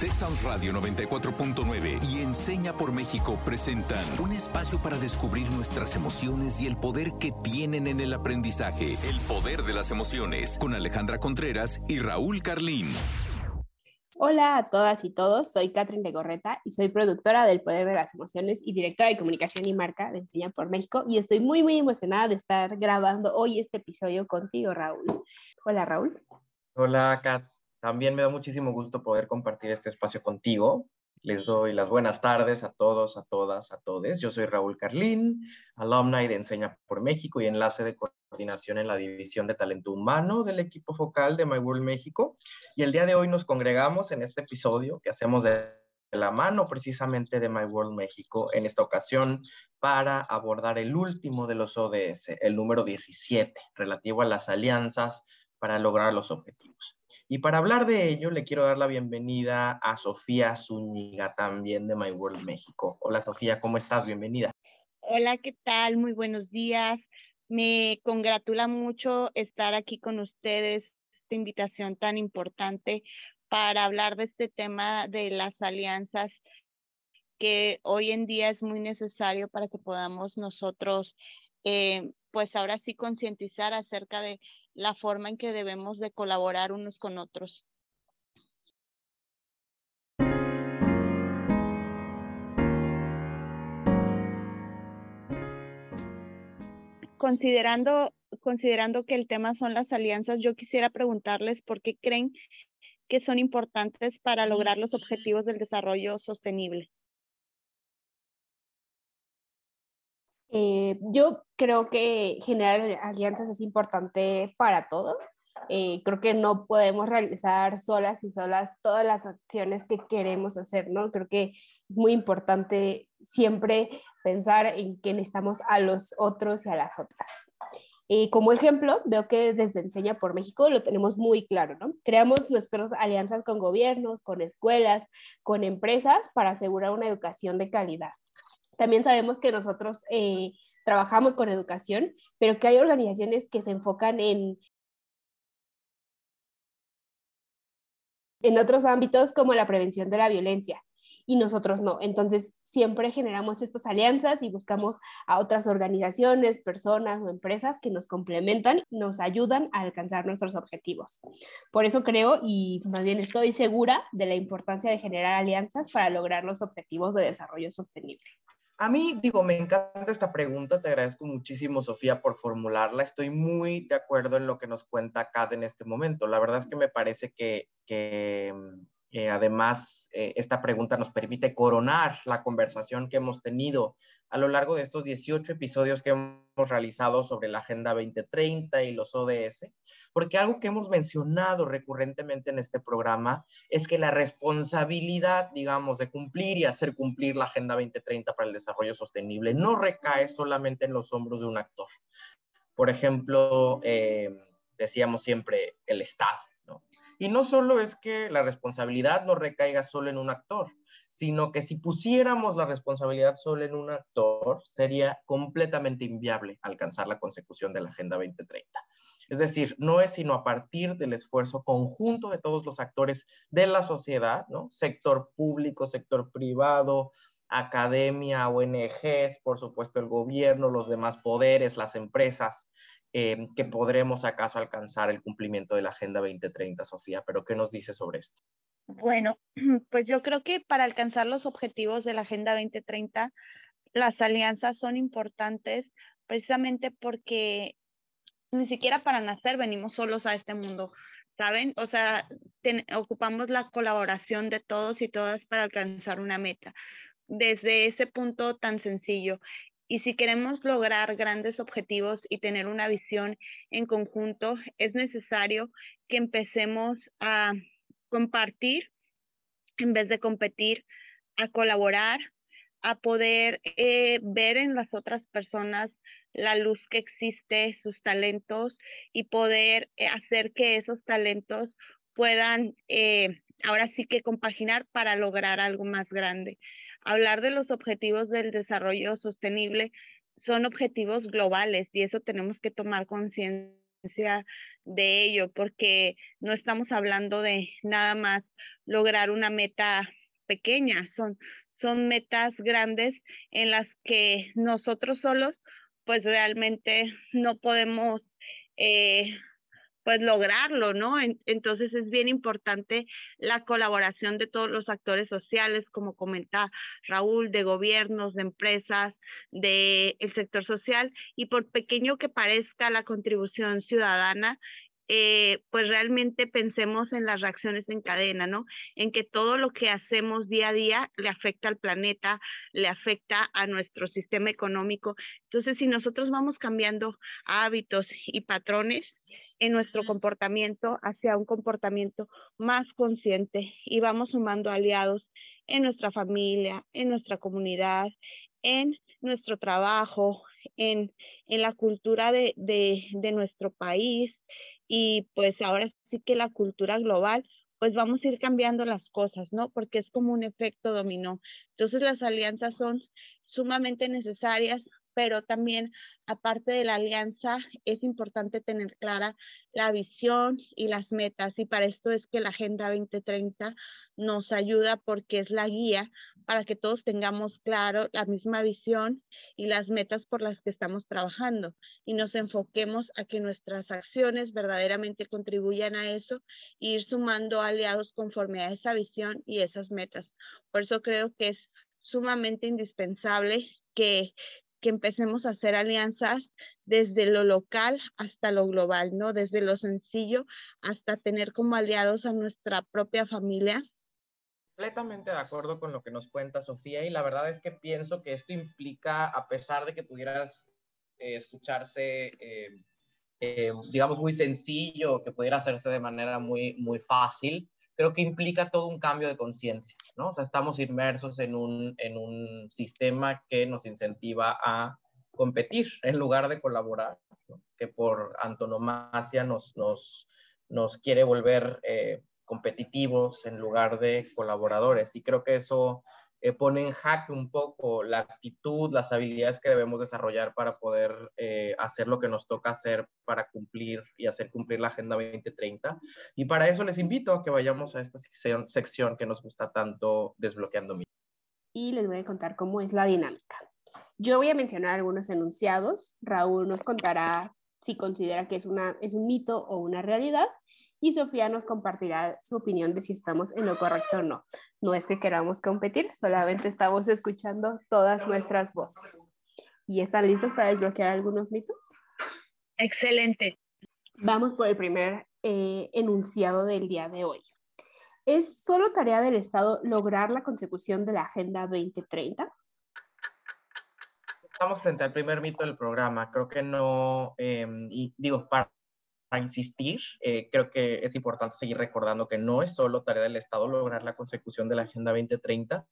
Texas Radio 94.9 y Enseña por México presentan un espacio para descubrir nuestras emociones y el poder que tienen en el aprendizaje. El poder de las emociones con Alejandra Contreras y Raúl Carlín. Hola a todas y todos, soy Catherine Legorreta y soy productora del Poder de las Emociones y directora de comunicación y marca de Enseña por México y estoy muy muy emocionada de estar grabando hoy este episodio contigo, Raúl. Hola, Raúl. Hola, Kat. También me da muchísimo gusto poder compartir este espacio contigo. Les doy las buenas tardes a todos, a todas, a todes. Yo soy Raúl Carlín, alumni de Enseña por México y enlace de coordinación en la División de Talento Humano del equipo focal de My World México. Y el día de hoy nos congregamos en este episodio que hacemos de la mano precisamente de My World México en esta ocasión para abordar el último de los ODS, el número 17, relativo a las alianzas para lograr los objetivos. Y para hablar de ello, le quiero dar la bienvenida a Sofía Zúñiga, también de My World México. Hola Sofía, ¿cómo estás? Bienvenida. Hola, ¿qué tal? Muy buenos días. Me congratula mucho estar aquí con ustedes, esta invitación tan importante para hablar de este tema de las alianzas que hoy en día es muy necesario para que podamos nosotros, eh, pues ahora sí concientizar acerca de la forma en que debemos de colaborar unos con otros. Considerando, considerando que el tema son las alianzas, yo quisiera preguntarles por qué creen que son importantes para lograr los objetivos del desarrollo sostenible. Eh, yo creo que generar alianzas es importante para todo. Eh, creo que no podemos realizar solas y solas todas las acciones que queremos hacer, ¿no? Creo que es muy importante siempre pensar en que necesitamos a los otros y a las otras. Eh, como ejemplo, veo que desde Enseña por México lo tenemos muy claro, ¿no? Creamos nuestras alianzas con gobiernos, con escuelas, con empresas para asegurar una educación de calidad. También sabemos que nosotros eh, trabajamos con educación, pero que hay organizaciones que se enfocan en, en otros ámbitos como la prevención de la violencia y nosotros no. Entonces, siempre generamos estas alianzas y buscamos a otras organizaciones, personas o empresas que nos complementan, nos ayudan a alcanzar nuestros objetivos. Por eso creo y más bien estoy segura de la importancia de generar alianzas para lograr los objetivos de desarrollo sostenible. A mí, digo, me encanta esta pregunta, te agradezco muchísimo, Sofía, por formularla. Estoy muy de acuerdo en lo que nos cuenta Kat en este momento. La verdad es que me parece que, mm, eh, además, eh, esta pregunta nos permite coronar la conversación que hemos tenido a lo largo de estos 18 episodios que hemos realizado sobre la Agenda 2030 y los ODS, porque algo que hemos mencionado recurrentemente en este programa es que la responsabilidad, digamos, de cumplir y hacer cumplir la Agenda 2030 para el desarrollo sostenible no recae solamente en los hombros de un actor. Por ejemplo, eh, decíamos siempre el Estado y no solo es que la responsabilidad no recaiga solo en un actor, sino que si pusiéramos la responsabilidad solo en un actor, sería completamente inviable alcanzar la consecución de la Agenda 2030. Es decir, no es sino a partir del esfuerzo conjunto de todos los actores de la sociedad, ¿no? Sector público, sector privado, academia, ONGs, por supuesto el gobierno, los demás poderes, las empresas, Em, que podremos acaso alcanzar el cumplimiento de la Agenda 2030, Sofía. Pero ¿qué nos dice sobre esto? Bueno, pues yo creo que para alcanzar los objetivos de la Agenda 2030, las alianzas son importantes precisamente porque ni siquiera para nacer venimos solos a este mundo, ¿saben? O sea, ocupamos la colaboración de todos y todas para alcanzar una meta. Desde ese punto tan sencillo. Y si queremos lograr grandes objetivos y tener una visión en conjunto, es necesario que empecemos a compartir en vez de competir, a colaborar, a poder eh, ver en las otras personas la luz que existe, sus talentos y poder eh, hacer que esos talentos puedan eh, ahora sí que compaginar para lograr algo más grande hablar de los objetivos del desarrollo sostenible son objetivos globales y eso tenemos que tomar conciencia de ello, porque no estamos hablando de nada más lograr una meta pequeña, son, son metas grandes en las que nosotros solos pues realmente no podemos eh, pues lograrlo, ¿no? entonces es bien importante la colaboración de todos los actores sociales, como comenta Raúl, de gobiernos, de empresas, del el sector social, y por pequeño que parezca la contribución ciudadana, eh, pues realmente pensemos en las reacciones en cadena, ¿no? En que todo lo que hacemos día a día le afecta al planeta, le afecta a nuestro sistema económico. Entonces, si nosotros vamos cambiando hábitos y patrones en nuestro comportamiento hacia un comportamiento más consciente y vamos sumando aliados en nuestra familia, en nuestra comunidad, en nuestro trabajo, en, en la cultura de, de, de nuestro país, y pues ahora sí que la cultura global, pues vamos a ir cambiando las cosas, ¿no? Porque es como un efecto dominó. Entonces las alianzas son sumamente necesarias, pero también aparte de la alianza es importante tener clara la visión y las metas y para esto es que la Agenda 2030 nos ayuda porque es la guía para que todos tengamos claro la misma visión y las metas por las que estamos trabajando y nos enfoquemos a que nuestras acciones verdaderamente contribuyan a eso e ir sumando aliados conforme a esa visión y esas metas. Por eso creo que es sumamente indispensable que, que empecemos a hacer alianzas desde lo local hasta lo global, ¿no? Desde lo sencillo hasta tener como aliados a nuestra propia familia completamente de acuerdo con lo que nos cuenta Sofía y la verdad es que pienso que esto implica, a pesar de que pudieras eh, escucharse, eh, eh, digamos, muy sencillo, que pudiera hacerse de manera muy, muy fácil, creo que implica todo un cambio de conciencia, ¿no? O sea, estamos inmersos en un, en un sistema que nos incentiva a competir en lugar de colaborar, que por antonomasia nos, nos, nos quiere volver competitivos en lugar de colaboradores. Y creo que eso eh, pone en jaque un poco la actitud, las habilidades que debemos desarrollar para poder eh, hacer lo que nos toca hacer para cumplir y hacer cumplir la Agenda 2030. Y para eso les invito a que vayamos a esta sección, sección que nos gusta tanto, Desbloqueando Mi. Y les voy a contar cómo es la dinámica. Yo voy a mencionar algunos enunciados. Raúl nos contará si considera que es, una, es un mito o una realidad y Sofía nos compartirá su opinión de si estamos en lo correcto o no. No es que queramos competir, solamente estamos escuchando todas nuestras voces. ¿Y están listos para desbloquear algunos mitos? Excelente. Vamos por el primer eh, enunciado del día de hoy. ¿Es solo tarea del Estado lograr la consecución de la Agenda 2030? Estamos frente al primer mito del programa. Creo que no, em, y digo, para a insistir. Eh, creo que es importante seguir recordando que no es solo tarea del Estado lograr la consecución de la Agenda 2030.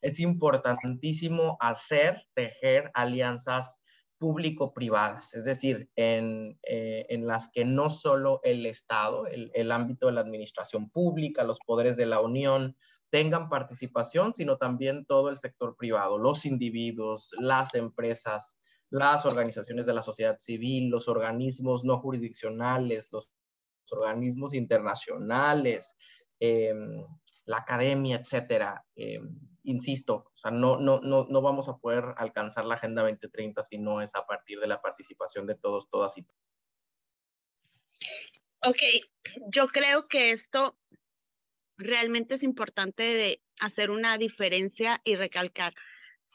Es importantísimo hacer, tejer alianzas público-privadas, es decir, en, eh, en, las que no solo el Estado, el, el ámbito de la administración pública, los poderes de la Unión tengan participación, sino también todo el sector privado, los individuos, las empresas, las organizaciones de la sociedad civil, los organismos no jurisdiccionales, los, organismos internacionales, em, la academia, etcétera. Em, insisto, o sea, no, no, no, no vamos a poder alcanzar la Agenda 2030 si no es a partir de la participación de todos, todas y todos. Ok, yo creo que esto realmente es importante de hacer una diferencia y recalcar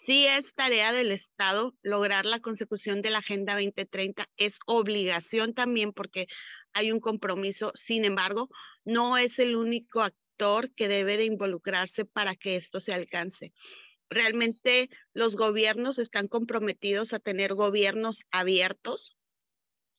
Sí es tarea del Estado lograr la consecución de la Agenda 2030, es obligación también porque hay un compromiso, sin embargo, no es el único actor que debe de involucrarse para que esto se alcance. Realmente los gobiernos están comprometidos a tener gobiernos abiertos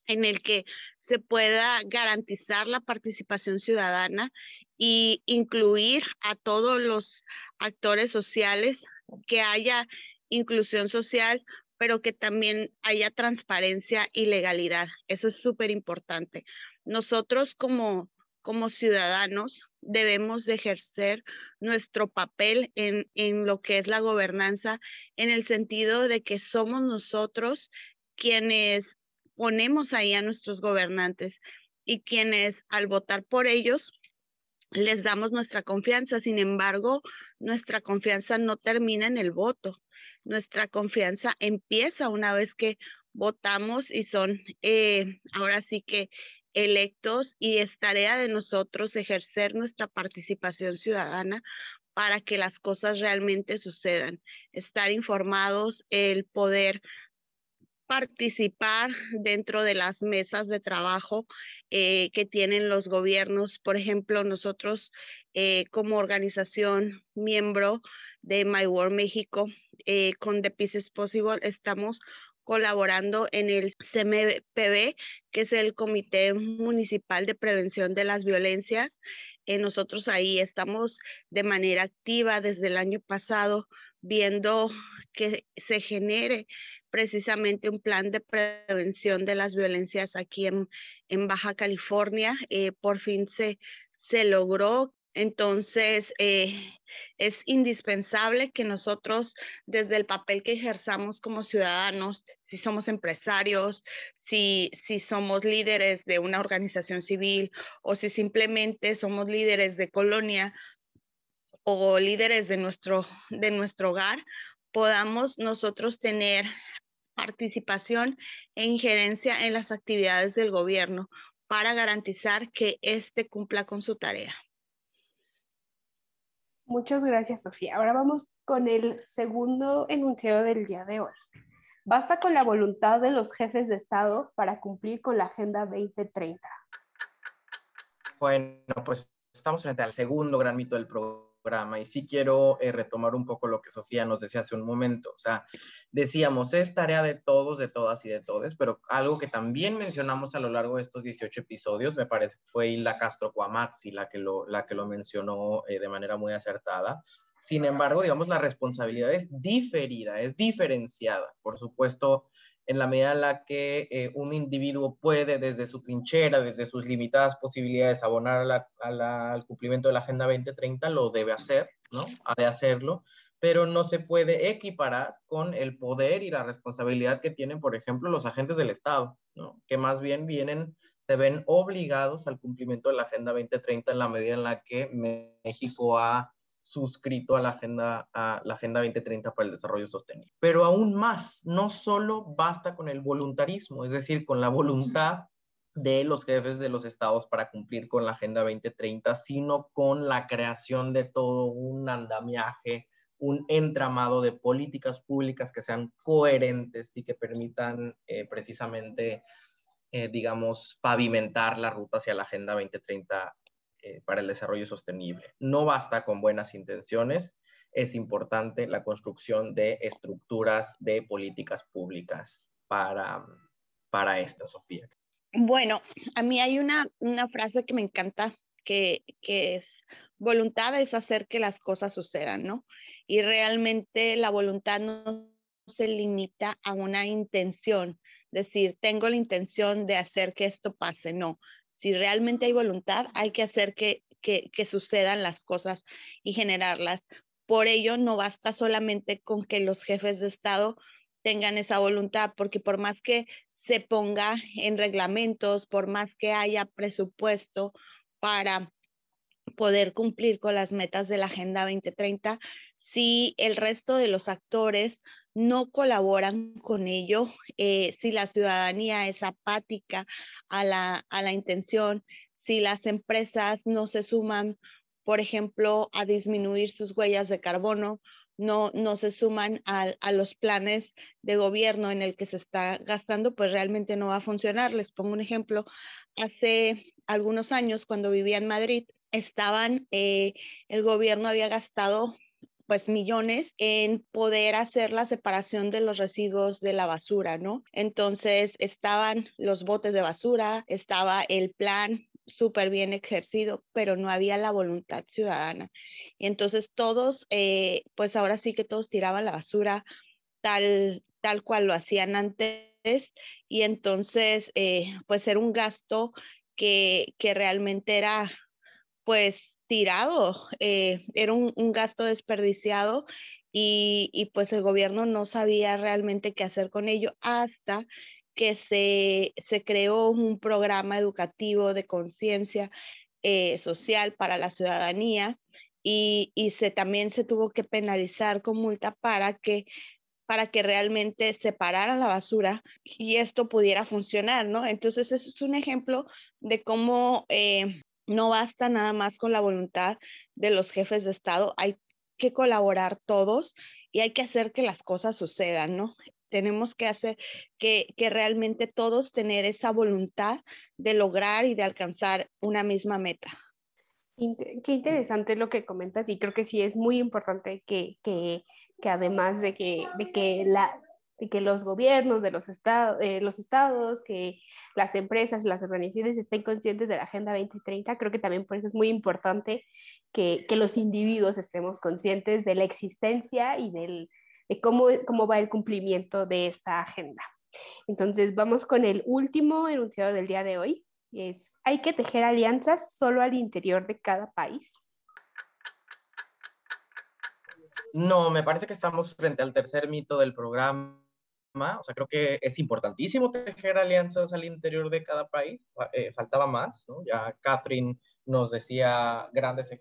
en el que se pueda garantizar la participación ciudadana y incluir a todos los actores sociales que haya inclusión social, pero que también haya transparencia y legalidad. Eso es súper importante. Nosotros como, como ciudadanos debemos de ejercer nuestro papel en, en lo que es la gobernanza, en el sentido de que somos nosotros quienes ponemos ahí a nuestros gobernantes y quienes al votar por ellos les damos nuestra confianza. Sin embargo, nuestra confianza no termina en el voto. Nuestra confianza empieza una vez que votamos y son eh, ahora sí que electos y es tarea de nosotros ejercer nuestra participación ciudadana para que las cosas realmente sucedan, estar informados, el poder participar dentro de las mesas de trabajo eh, que tienen los gobiernos. Por ejemplo, nosotros eh, como organización miembro de My World México eh, con The Peace is Possible estamos colaborando en el CMPB, que es el Comité Municipal de Prevención de las Violencias. nosotros ahí estamos de manera activa desde el año pasado viendo que se genere precisamente un plan de prevención de las violencias aquí en, Baja California. Eh, por fin se, se logró. Entonces, eh, es indispensable que nosotros, desde el papel que ejerzamos como ciudadanos, si somos empresarios, si, si somos líderes de una organización civil o si simplemente somos líderes de colonia o líderes de nuestro, de nuestro hogar, podamos nosotros tener participación e injerencia en las actividades del gobierno para garantizar que éste cumpla con su tarea. Muchas gracias, Sofía. Ahora vamos con el segundo enunciado del día de hoy. Basta con la voluntad de los jefes de Estado para cumplir con la Agenda 2030. Bueno, pues estamos frente al segundo gran mito del programa y sí quiero eh, retomar un poco lo que Sofía nos decía hace un momento. O sea, decíamos, es tarea de todos, de todas y de todes, pero algo que también mencionamos a lo largo de estos 18 episodios, me parece que fue Hilda Castro Cuamaxi la que lo, la que lo mencionó eh, de manera muy acertada. Sin embargo, digamos, la responsabilidad es diferida, es diferenciada. Por supuesto, en la medida en la que eh, un individuo puede desde su trinchera, desde sus limitadas posibilidades abonar al cumplimiento de la Agenda 2030, lo debe hacer, ¿no? Ha de hacerlo, pero no se puede equiparar con el poder y la responsabilidad que tienen, por ejemplo, los agentes del Estado, ¿no? Que más bien vienen, se ven obligados al cumplimiento de la Agenda 2030 en la medida en la que México ha suscrito a la Agenda, a la Agenda 2030 para el Desarrollo Sostenible. Pero aún más, no solo basta con el voluntarismo, es decir, con la voluntad de los jefes de los estados para cumplir con la Agenda 2030, sino con la creación de todo un andamiaje, un entramado de políticas públicas que sean coherentes y que permitan eh, precisamente, eh, digamos, pavimentar la ruta hacia la Agenda 2030 eh, para el desarrollo sostenible. No basta con buenas intenciones, es importante la construcción de estructuras de políticas públicas para, para esta, Sofía. Bueno, a mí hay una, una frase que me encanta, que, que es, voluntad es hacer que las cosas sucedan, ¿no? Y realmente la voluntad no se limita a una intención, decir, tengo la intención de hacer que esto pase, no, si realmente hay voluntad, hay que hacer que, sucedan las cosas y generarlas. Por ello, no basta solamente con que los jefes de Estado tengan esa voluntad, porque por más que se ponga en reglamentos, por más que haya presupuesto para poder cumplir con las metas de la Agenda 2030, si el resto de los actores no colaboran con ello, eh, si la ciudadanía es apática a la, a la intención, si las empresas no se suman, por ejemplo, a disminuir sus huellas de carbono, no, no se suman a, a, los planes de gobierno en el que se está gastando, pues realmente no va a funcionar. Les pongo un ejemplo. Hace algunos años, cuando vivía en Madrid, estaban, eh, el gobierno había gastado pues millones en poder hacer la separación de los residuos de la basura, ¿no? Entonces estaban los botes de basura, estaba el plan súper bien ejercido, pero no había la voluntad ciudadana. Y entonces todos, eh, pues ahora sí que todos tiraban la basura tal, tal cual lo hacían antes. Y entonces, eh, pues era un gasto que, que realmente era, pues tirado, eh, era un, gasto desperdiciado y, pues el gobierno no sabía realmente qué hacer con ello hasta que se, se creó un programa educativo de conciencia eh, social para la ciudadanía y, y, se, también se tuvo que penalizar con multa para que para que realmente separaran la basura y esto pudiera funcionar, ¿no? Entonces, ese es un ejemplo de cómo eh, no basta nada más con la voluntad de los jefes de Estado, hay que colaborar todos y hay que hacer que las cosas sucedan, ¿no? Tenemos que hacer que, que realmente todos tener esa voluntad de lograr y de alcanzar una misma meta. Qué interesante lo que comentas y creo que sí es muy importante que, que, que además de que, de que, la, de que los gobiernos de los, estados, eh, los estados, que las empresas, las organizaciones estén conscientes de la Agenda 2030, creo que también por eso es muy importante que, que los individuos estemos conscientes de la existencia y del, de cómo, cómo va el cumplimiento de esta agenda. Entonces vamos con el último enunciado del día de hoy, es, hay que tejer alianzas solo al interior de cada país. No, me parece que estamos frente al tercer mito del programa. O sea, creo que es importantísimo tejer alianzas al interior de cada país. Eh, faltaba más, ¿no? Ya Catherine nos decía grandes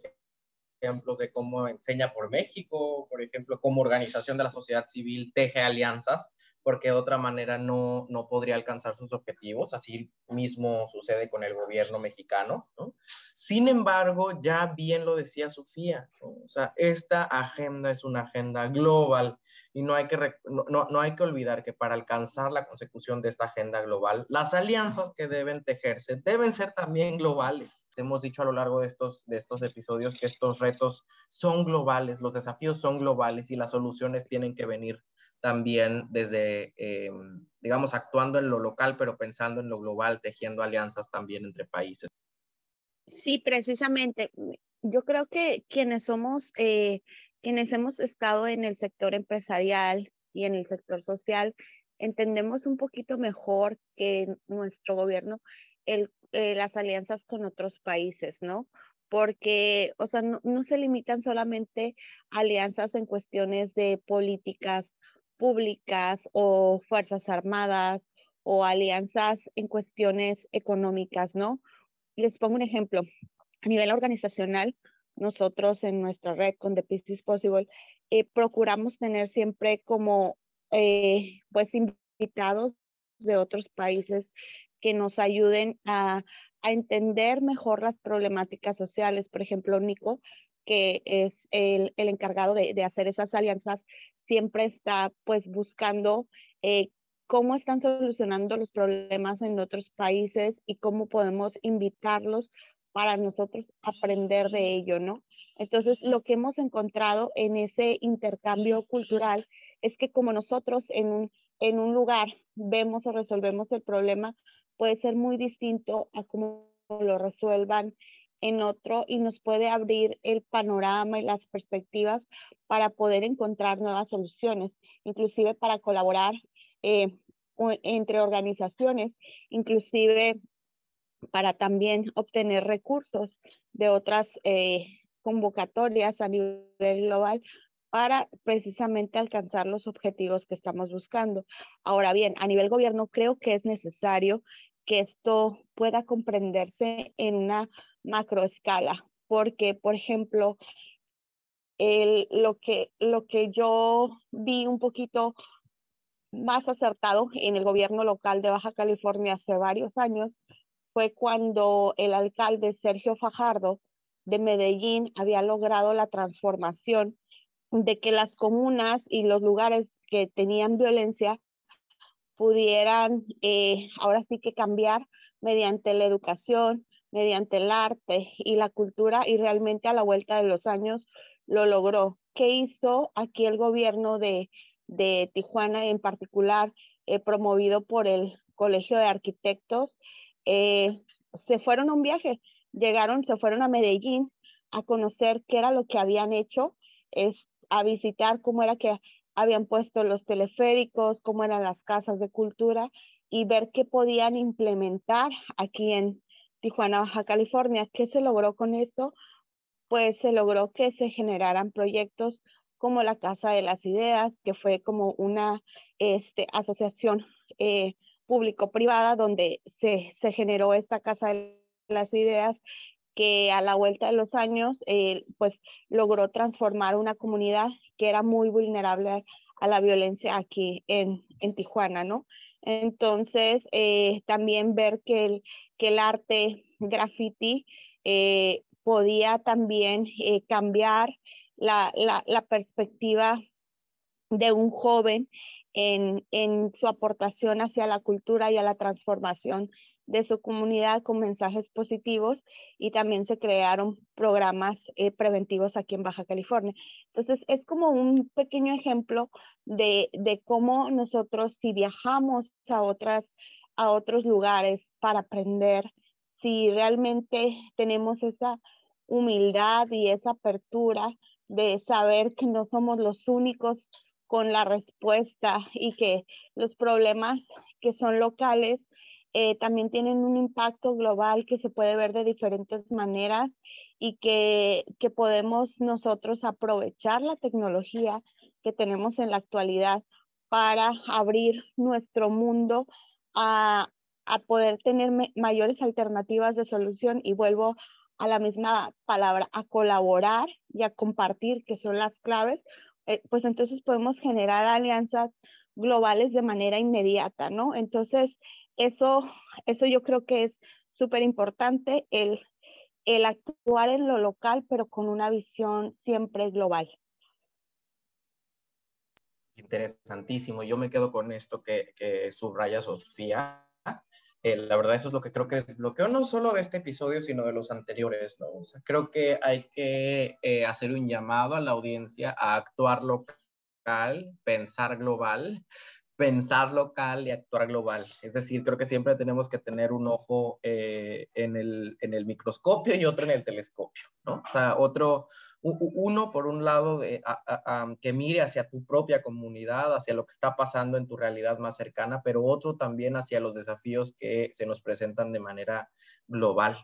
ejemplos de cómo enseña por México, por ejemplo, cómo organización de la sociedad civil teje alianzas porque de otra manera no, no podría alcanzar sus objetivos. Así mismo sucede con el gobierno mexicano. ¿no? Sin embargo, ya bien lo decía Sofía, o sea, esta agenda es una agenda global y no hay, que, no, no hay que olvidar que para alcanzar la consecución de esta agenda global, las alianzas que deben tejerse deben ser también globales. Hemos dicho a lo largo de estos, de estos episodios que estos retos son globales, los desafíos son globales y las soluciones tienen que venir también desde, eh, digamos, actuando en lo local, pero pensando en lo global, tejiendo alianzas también entre países. Sí, precisamente. Yo creo que quienes somos, eh, quienes hemos estado en el sector empresarial y en el sector social, entendemos un poquito mejor que nuestro gobierno el, eh, las alianzas con otros países, ¿no? Porque, o sea, no, no se limitan solamente alianzas en cuestiones de políticas públicas o fuerzas armadas o alianzas en cuestiones económicas, ¿no? Les pongo un ejemplo. A nivel organizacional, nosotros en nuestra red con The Peace is Possible, eh, procuramos tener siempre como, eh, pues, invitados de otros países que nos ayuden a, a, entender mejor las problemáticas sociales. Por ejemplo, Nico, que es el, el encargado de, de, hacer esas alianzas, siempre está pues buscando eh, cómo están solucionando los problemas en otros países y cómo podemos invitarlos para nosotros aprender de ello, ¿no? Entonces, lo que hemos encontrado en ese intercambio cultural es que como nosotros en un, en un lugar vemos o resolvemos el problema, puede ser muy distinto a cómo lo resuelvan en otro y nos puede abrir el panorama y las perspectivas para poder encontrar nuevas soluciones, inclusive para colaborar eh, entre organizaciones, inclusive para también obtener recursos de otras eh, convocatorias a nivel global para precisamente alcanzar los objetivos que estamos buscando. Ahora bien, a nivel gobierno creo que es necesario que esto pueda comprenderse en una macroescala, porque, por ejemplo, el, lo, que, lo que yo vi un poquito más acertado en el gobierno local de Baja California hace varios años fue cuando el alcalde Sergio Fajardo de Medellín había logrado la transformación de que las comunas y los lugares que tenían violencia pudieran eh, ahora sí que cambiar mediante la educación, mediante el arte y la cultura y realmente a la vuelta de los años lo logró. ¿Qué hizo aquí el gobierno de, de Tijuana en particular, eh, promovido por el Colegio de Arquitectos? Eh, se fueron a un viaje, llegaron, se fueron a Medellín a conocer qué era lo que habían hecho, a visitar cómo era que habían puesto los teleféricos, cómo eran las casas de cultura y ver qué podían implementar aquí en, Tijuana, Baja California. ¿Qué se logró con eso? Pues se logró que se generaran proyectos como la Casa de las Ideas, que fue como una este, asociación eh, público-privada donde se, generó esta Casa de las Ideas que a la vuelta de los años, eh, pues logró transformar una comunidad que era muy vulnerable a la violencia aquí en Tijuana, ¿no? Entonces, eh, también ver que el, que el arte graffiti eh, podía también cambiar la, la, la, perspectiva de un joven en, en, su aportación hacia la cultura y a la transformación de su comunidad con mensajes positivos y también se crearon programas eh, preventivos aquí en Baja California. Entonces, es como un pequeño ejemplo de, de cómo nosotros, si viajamos a, otras, a otros lugares para aprender, si realmente tenemos esa humildad y esa apertura de saber que no somos los únicos con la respuesta y que los problemas que son locales eh, también tienen un impacto global que se puede ver de diferentes maneras y que, que podemos nosotros aprovechar la tecnología que tenemos en la actualidad para abrir nuestro mundo a, a poder tener mayores alternativas de solución y vuelvo a la misma palabra, a colaborar y a compartir, que son las claves, eh, pues entonces podemos generar alianzas globales de manera inmediata, ¿no? Entonces, eso, eso yo creo que es súper importante, el, el actuar en lo local, pero con una visión siempre global. Interesantísimo. Yo me quedo con esto que, que subraya Sofía. Eh, la verdad, eso es lo que creo que desbloqueó no solo de este episodio, sino de los anteriores, ¿no? O sea, creo que hay que eh, hacer un llamado a la audiencia a actuar local, pensar global, pensar local y actuar global. Es decir, creo que siempre tenemos que tener un ojo eh, en, el, en, el, microscopio y otro en el telescopio, ¿no? O sea, otro, uno por un lado de, que mire hacia tu propia comunidad, hacia lo que está pasando en tu realidad más cercana, pero otro también hacia los desafíos que se nos presentan de manera global.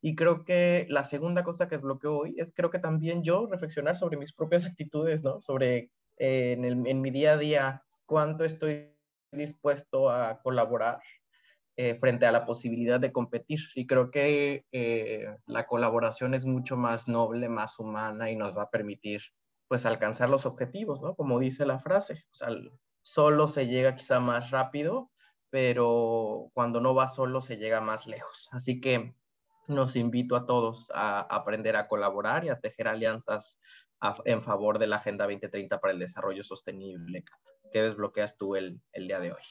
Y creo que la segunda cosa que desbloqueo hoy es creo que también yo reflexionar sobre mis propias actitudes, ¿no? Sobre eh, en, mi día a día cuánto estoy dispuesto a colaborar eh, frente a la posibilidad de competir. Y creo que eh, la colaboración es mucho más noble, más humana y nos va a permitir pues alcanzar los objetivos, ¿no? Como dice la frase, o sea, solo se llega quizá más rápido, pero cuando no va solo se llega más lejos. Así que nos invito a todos a aprender a colaborar y a tejer alianzas en favor de la Agenda 2030 para el Desarrollo Sostenible. ¿Qué desbloqueas tú el, el día de hoy?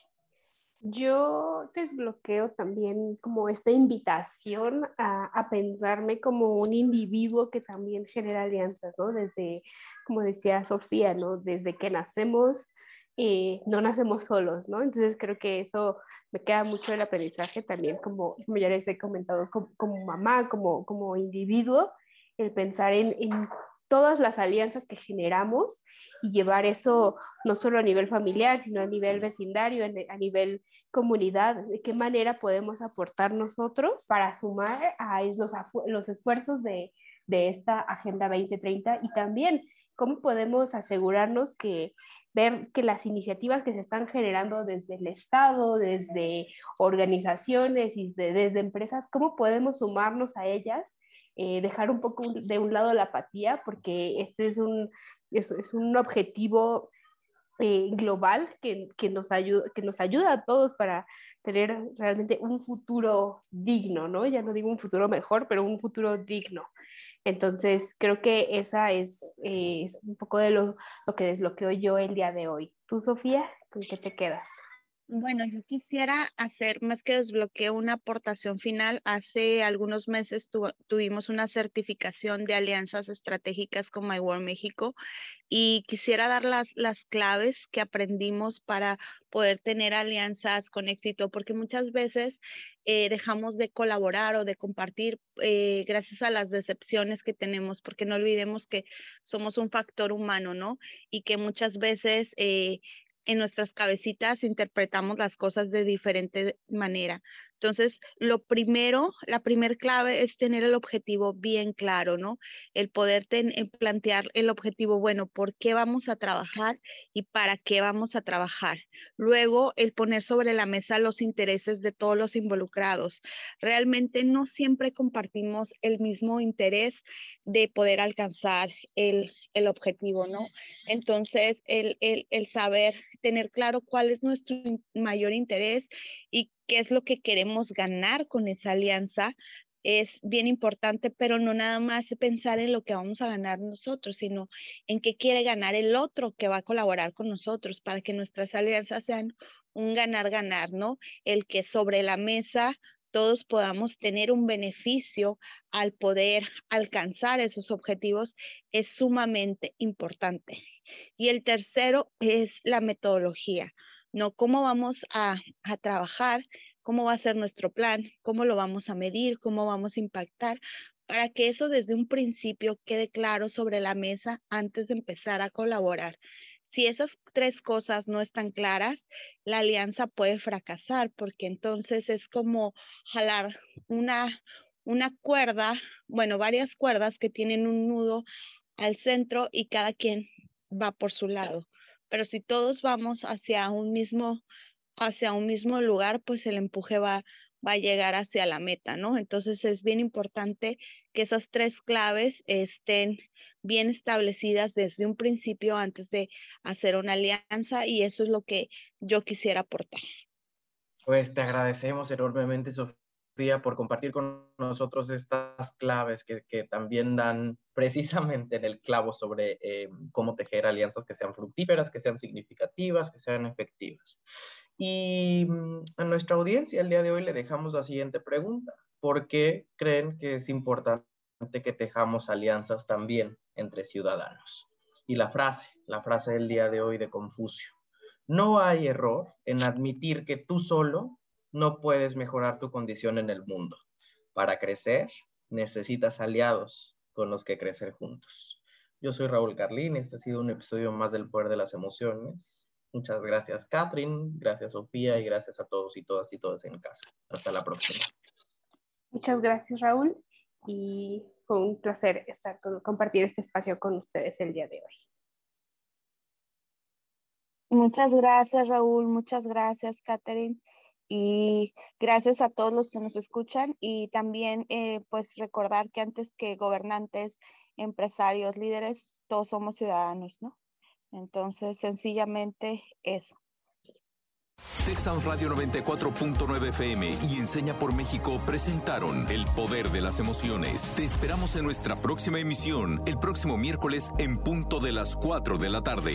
Yo desbloqueo también como esta invitación a, a, pensarme como un individuo que también genera alianzas, ¿no? Desde, como decía Sofía, ¿no? Desde que nacemos, eh, no nacemos solos, ¿no? Entonces creo que eso me queda mucho el aprendizaje también, como, como ya les he comentado, como, como mamá, como, como individuo, el pensar en, en todas las alianzas que generamos y llevar eso no solo a nivel familiar, sino a nivel vecindario, a nivel comunidad, de qué manera podemos aportar nosotros para sumar a los, los esfuerzos de, de esta Agenda 2030 y también cómo podemos asegurarnos que ver que las iniciativas que se están generando desde el Estado, desde organizaciones y desde empresas, cómo podemos sumarnos a ellas eh, dejar un poco de un lado la apatía, porque este es un, es, es un objetivo eh, global que, que, nos ayuda, que nos ayuda a todos para tener realmente un futuro digno, ¿no? Ya no digo un futuro mejor, pero un futuro digno. Entonces, creo que esa es, eh, un poco de lo, lo que desbloqueo yo el día de hoy. ¿Tú, Sofía, con qué te quedas? Bueno, yo quisiera hacer más que desbloqueo una aportación final. Hace algunos meses tuvimos una certificación de alianzas estratégicas con My World México y quisiera dar las, las claves que aprendimos para poder tener alianzas con éxito, porque muchas veces eh, dejamos de colaborar o de compartir eh, gracias a las decepciones que tenemos, porque no olvidemos que somos un factor humano, ¿no? Y que muchas veces eh, en nuestras cabecitas interpretamos las cosas de diferente manera. Entonces, lo primero, la primer clave es tener el objetivo bien claro, ¿no? El poder eh, plantear el objetivo, bueno, ¿por qué vamos a trabajar y para qué vamos a trabajar? Luego, el poner sobre la mesa los intereses de todos los involucrados. Realmente no siempre compartimos el mismo interés de poder alcanzar el, el objetivo, ¿no? Entonces, el, el, el saber tener claro cuál es nuestro mayor interés y qué es lo que queremos ganar con esa alianza es bien importante, pero no nada más pensar en lo que vamos a ganar nosotros, sino en qué quiere ganar el otro que va a colaborar con nosotros para que nuestras alianzas sean un ganar-ganar, ¿no? El que sobre la mesa todos podamos tener un beneficio al poder alcanzar esos objetivos es sumamente importante. Y el tercero es la metodología, ¿no? ¿Cómo vamos a, a trabajar? ¿Cómo va a ser nuestro plan? ¿Cómo lo vamos a medir? ¿Cómo vamos a impactar? Para que eso desde un principio quede claro sobre la mesa antes de empezar a colaborar. Si esas tres cosas no están claras, la alianza puede fracasar porque entonces es como jalar una, una cuerda, bueno, varias cuerdas que tienen un nudo al centro y cada quien va por su lado. Pero si todos vamos hacia un mismo, hacia un mismo lugar, pues el empuje va, va a llegar hacia la meta, ¿no? Entonces es bien importante que esas tres claves estén bien establecidas desde un principio antes de hacer una alianza y eso es lo que yo quisiera aportar. Pues te agradecemos enormemente, Sofía, por compartir con nosotros estas claves que, que también dan precisamente en el clavo sobre eh, cómo tejer alianzas que sean fructíferas, que sean significativas, que sean efectivas. Y mm, a nuestra audiencia el día de hoy le dejamos la siguiente pregunta. ¿Por qué creen que es importante que tejamos alianzas también entre ciudadanos? Y la frase, la frase del día de hoy de Confucio. No hay error en admitir que tú solo no puedes mejorar tu condición en el mundo. Para crecer, necesitas aliados con los que crecer juntos. Yo soy Raúl Carlín, este ha sido un episodio más del Poder de las Emociones. Muchas gracias, Catherine, gracias, Sofía, y gracias a todos y todas y todos en casa. Hasta la próxima. Muchas gracias, Raúl, y fue un placer estar con, compartir este espacio con ustedes el día de hoy. Muchas gracias, Raúl, muchas gracias, Catherine, y gracias a todos los que nos escuchan y también eh, pues recordar que antes que gobernantes, empresarios, líderes, todos somos ciudadanos, ¿no? Entonces, sencillamente eso. Texas Radio 94.9 FM y Enseña por México presentaron El Poder de las Emociones. Te esperamos en nuestra próxima emisión, el próximo miércoles en punto de las 4 de la tarde.